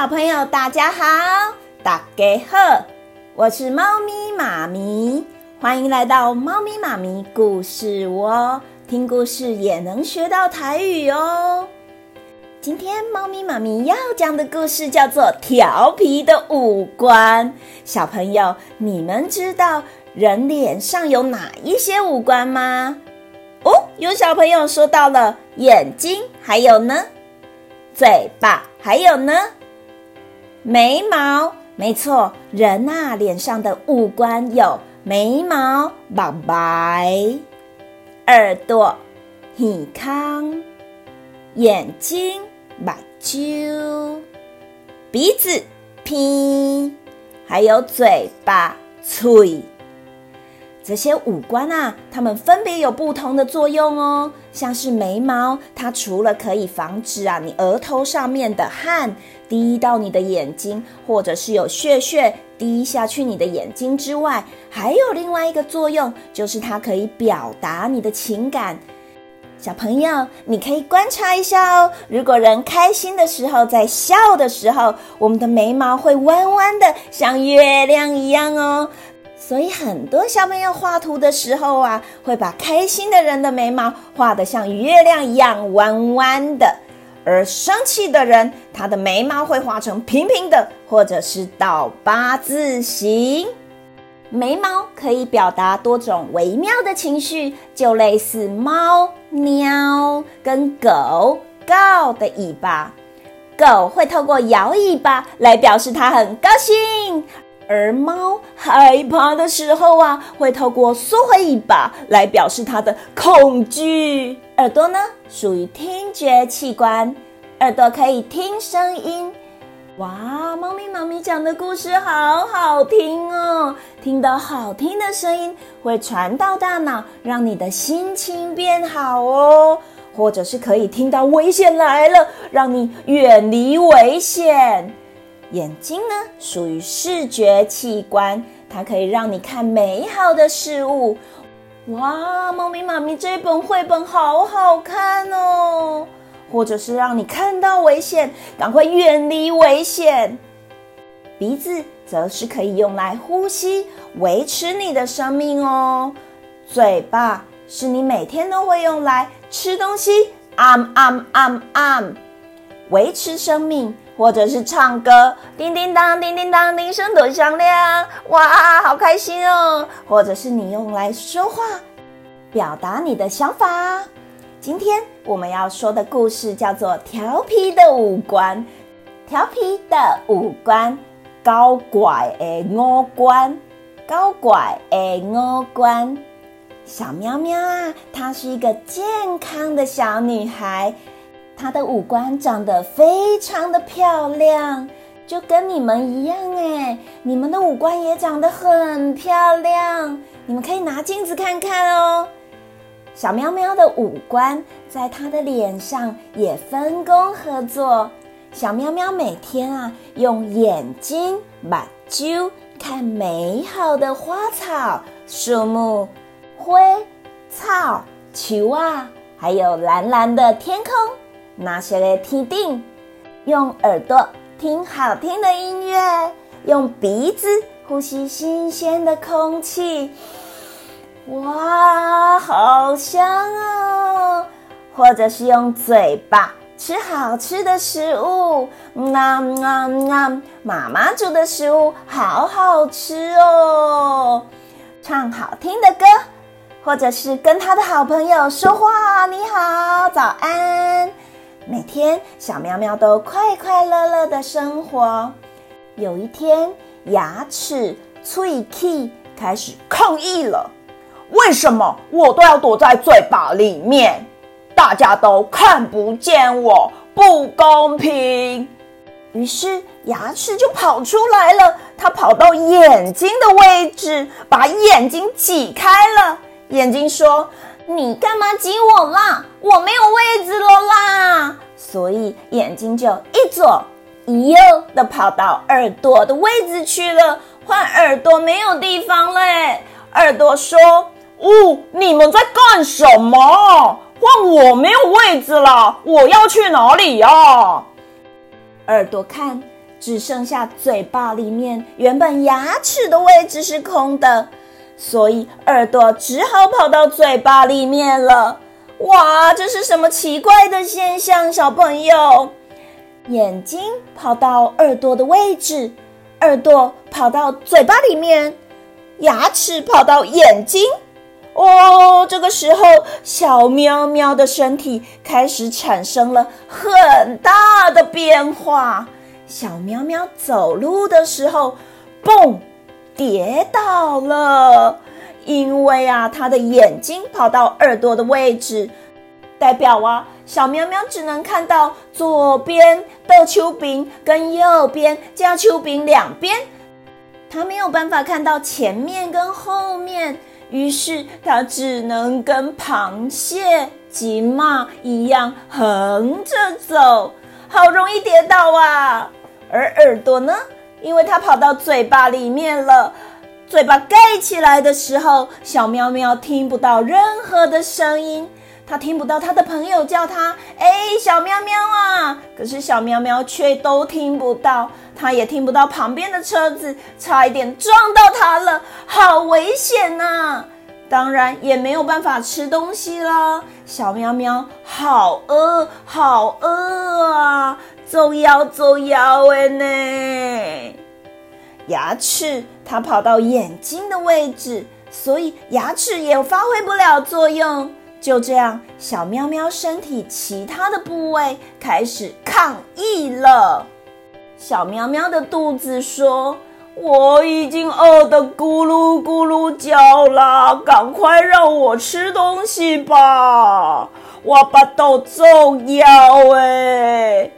小朋友，大家好，大家好，我是猫咪妈咪，欢迎来到猫咪妈咪故事窝，听故事也能学到台语哦。今天猫咪妈咪要讲的故事叫做《调皮的五官》。小朋友，你们知道人脸上有哪一些五官吗？哦，有小朋友说到了眼睛，还有呢，嘴巴，还有呢，眉毛。没错，人啊，脸上的五官有眉毛、白白，耳朵、耳康，眼睛。目睭、鼻子、拼，还有嘴巴、嘴，这些五官啊，它们分别有不同的作用哦。像是眉毛，它除了可以防止啊你额头上面的汗滴到你的眼睛，或者是有屑屑滴下去你的眼睛之外，还有另外一个作用，就是它可以表达你的情感。小朋友，你可以观察一下哦。如果人开心的时候，在笑的时候，我们的眉毛会弯弯的，像月亮一样哦。所以很多小朋友画图的时候啊，会把开心的人的眉毛画得像月亮一样弯弯的，而生气的人，他的眉毛会画成平平的，或者是倒八字形。眉毛可以表达多种微妙的情绪，就类似猫、喵跟狗告的尾巴。狗会透过摇尾巴来表示它很高兴，而猫害怕的时候啊，会透过缩回尾巴来表示它的恐惧。耳朵呢，属于听觉器官，耳朵可以听声音。哇，猫咪妈咪讲的故事好好听哦！听到好听的声音会传到大脑，让你的心情变好哦。或者是可以听到危险来了，让你远离危险。眼睛呢，属于视觉器官，它可以让你看美好的事物。哇，猫咪妈咪这本绘本好好看哦！或者是让你看到危险，赶快远离危险。鼻子则是可以用来呼吸，维持你的生命哦。嘴巴是你每天都会用来吃东西，啊啊啊啊，维持生命，或者是唱歌，叮叮当，叮叮当，铃声多响亮，哇，好开心哦。或者是你用来说话，表达你的想法。今天我们要说的故事叫做《调皮的五官》。调皮的五官，高怪的五官，高怪的五官。小喵喵啊，她是一个健康的小女孩，她的五官长得非常的漂亮，就跟你们一样诶，你们的五官也长得很漂亮，你们可以拿镜子看看哦。小喵喵的五官在它的脸上也分工合作。小喵喵每天啊，用眼睛、目睭看美好的花草、树木、灰草、球啊，还有蓝蓝的天空，那些个天顶。用耳朵听好听的音乐，用鼻子呼吸新鲜的空气。哇，好香哦！或者是用嘴巴吃好吃的食物，啊啊啊！妈妈煮的食物好好吃哦。唱好听的歌，或者是跟他的好朋友说话，你好，早安。每天小喵喵都快快乐乐的生活。有一天，牙齿脆气开始抗议了。为什么我都要躲在嘴巴里面？大家都看不见我，不公平！于是牙齿就跑出来了，它跑到眼睛的位置，把眼睛挤开了。眼睛说：“你干嘛挤我啦？我没有位置了啦！”所以眼睛就一左一右的跑到耳朵的位置去了，换耳朵没有地方嘞。耳朵说。哦，你们在干什么？换我没有位置了，我要去哪里呀？耳朵看，只剩下嘴巴里面原本牙齿的位置是空的，所以耳朵只好跑到嘴巴里面了。哇，这是什么奇怪的现象，小朋友？眼睛跑到耳朵的位置，耳朵跑到嘴巴里面，牙齿跑到眼睛。哦，这个时候，小喵喵的身体开始产生了很大的变化。小喵喵走路的时候，嘣，跌倒了。因为啊，它的眼睛跑到耳朵的位置，代表啊，小喵喵只能看到左边的手柄跟右边加手柄两边，它没有办法看到前面跟后面。于是它只能跟螃蟹、金马一样横着走，好容易跌倒啊！而耳朵呢，因为它跑到嘴巴里面了，嘴巴盖起来的时候，小喵喵听不到任何的声音，它听不到它的朋友叫它“哎，小喵喵啊”，可是小喵喵却都听不到，它也听不到旁边的车子，差一点撞到它了。好危险呐！当然也没有办法吃东西了。小喵喵好饿，好饿啊！走摇走摇哎呢！牙齿它跑到眼睛的位置，所以牙齿也发挥不了作用。就这样，小喵喵身体其他的部位开始抗议了。小喵喵的肚子说。我已经饿得咕噜咕噜叫了，赶快让我吃东西吧！我把肚子要哎。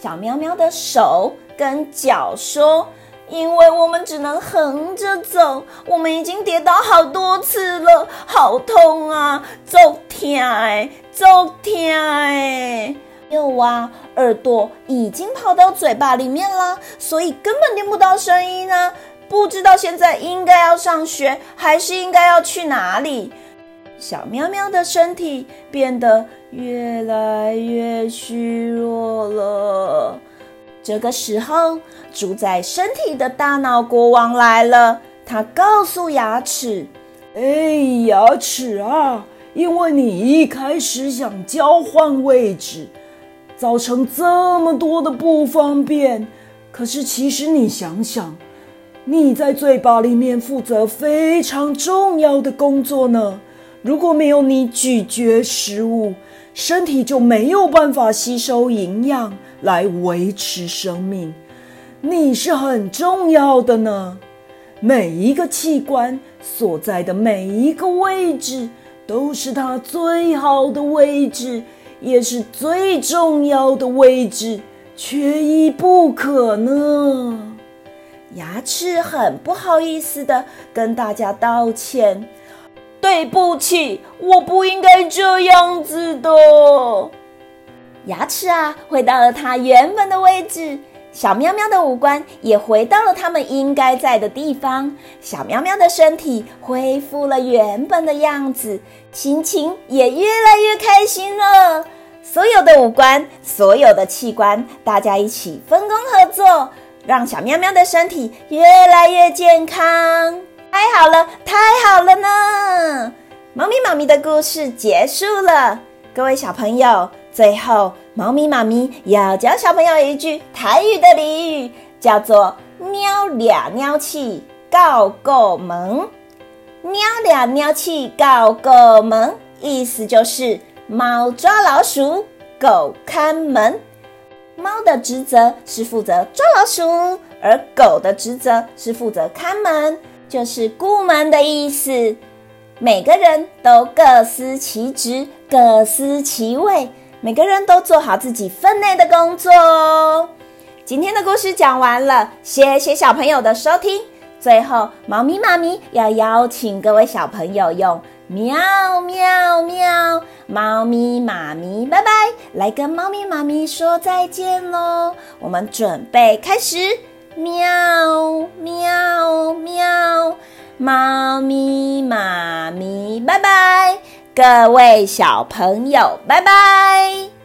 小喵喵的手跟脚说：“因为我们只能横着走，我们已经跌倒好多次了，好痛啊！走天哎，走天哎。”有啊，耳朵已经跑到嘴巴里面了，所以根本听不到声音呢。不知道现在应该要上学，还是应该要去哪里？小喵喵的身体变得越来越虚弱了。这个时候，住在身体的大脑国王来了。他告诉牙齿：“哎，牙齿啊，因为你一开始想交换位置。”造成这么多的不方便，可是其实你想想，你在嘴巴里面负责非常重要的工作呢。如果没有你咀嚼食物，身体就没有办法吸收营养来维持生命。你是很重要的呢，每一个器官所在的每一个位置都是它最好的位置。也是最重要的位置，缺一不可呢。牙齿很不好意思的跟大家道歉：“对不起，我不应该这样子的。”牙齿啊，回到了它原本的位置。小喵喵的五官也回到了它们应该在的地方，小喵喵的身体恢复了原本的样子，心情也越来越开心了。所有的五官，所有的器官，大家一起分工合作，让小喵喵的身体越来越健康。太好了，太好了呢！猫咪妈咪的故事结束了，各位小朋友。最后，猫咪妈咪要教小朋友一句台语的俚语，叫做“猫抓鸟鼠，狗过门”。猫抓鸟鼠，狗过门，意思就是猫抓老鼠，狗看门。猫的职责是负责抓老鼠，而狗的职责是负责看门，就是顾门的意思。每个人都各司其职，各司其位。每个人都做好自己分内的工作哦。今天的故事讲完了，谢谢小朋友的收听。最后，猫咪妈咪要邀请各位小朋友用喵喵喵，猫咪妈咪拜拜，来跟猫咪妈咪说再见喽。我们准备开始，喵喵喵。猫咪妈咪，拜拜！各位小朋友，拜拜！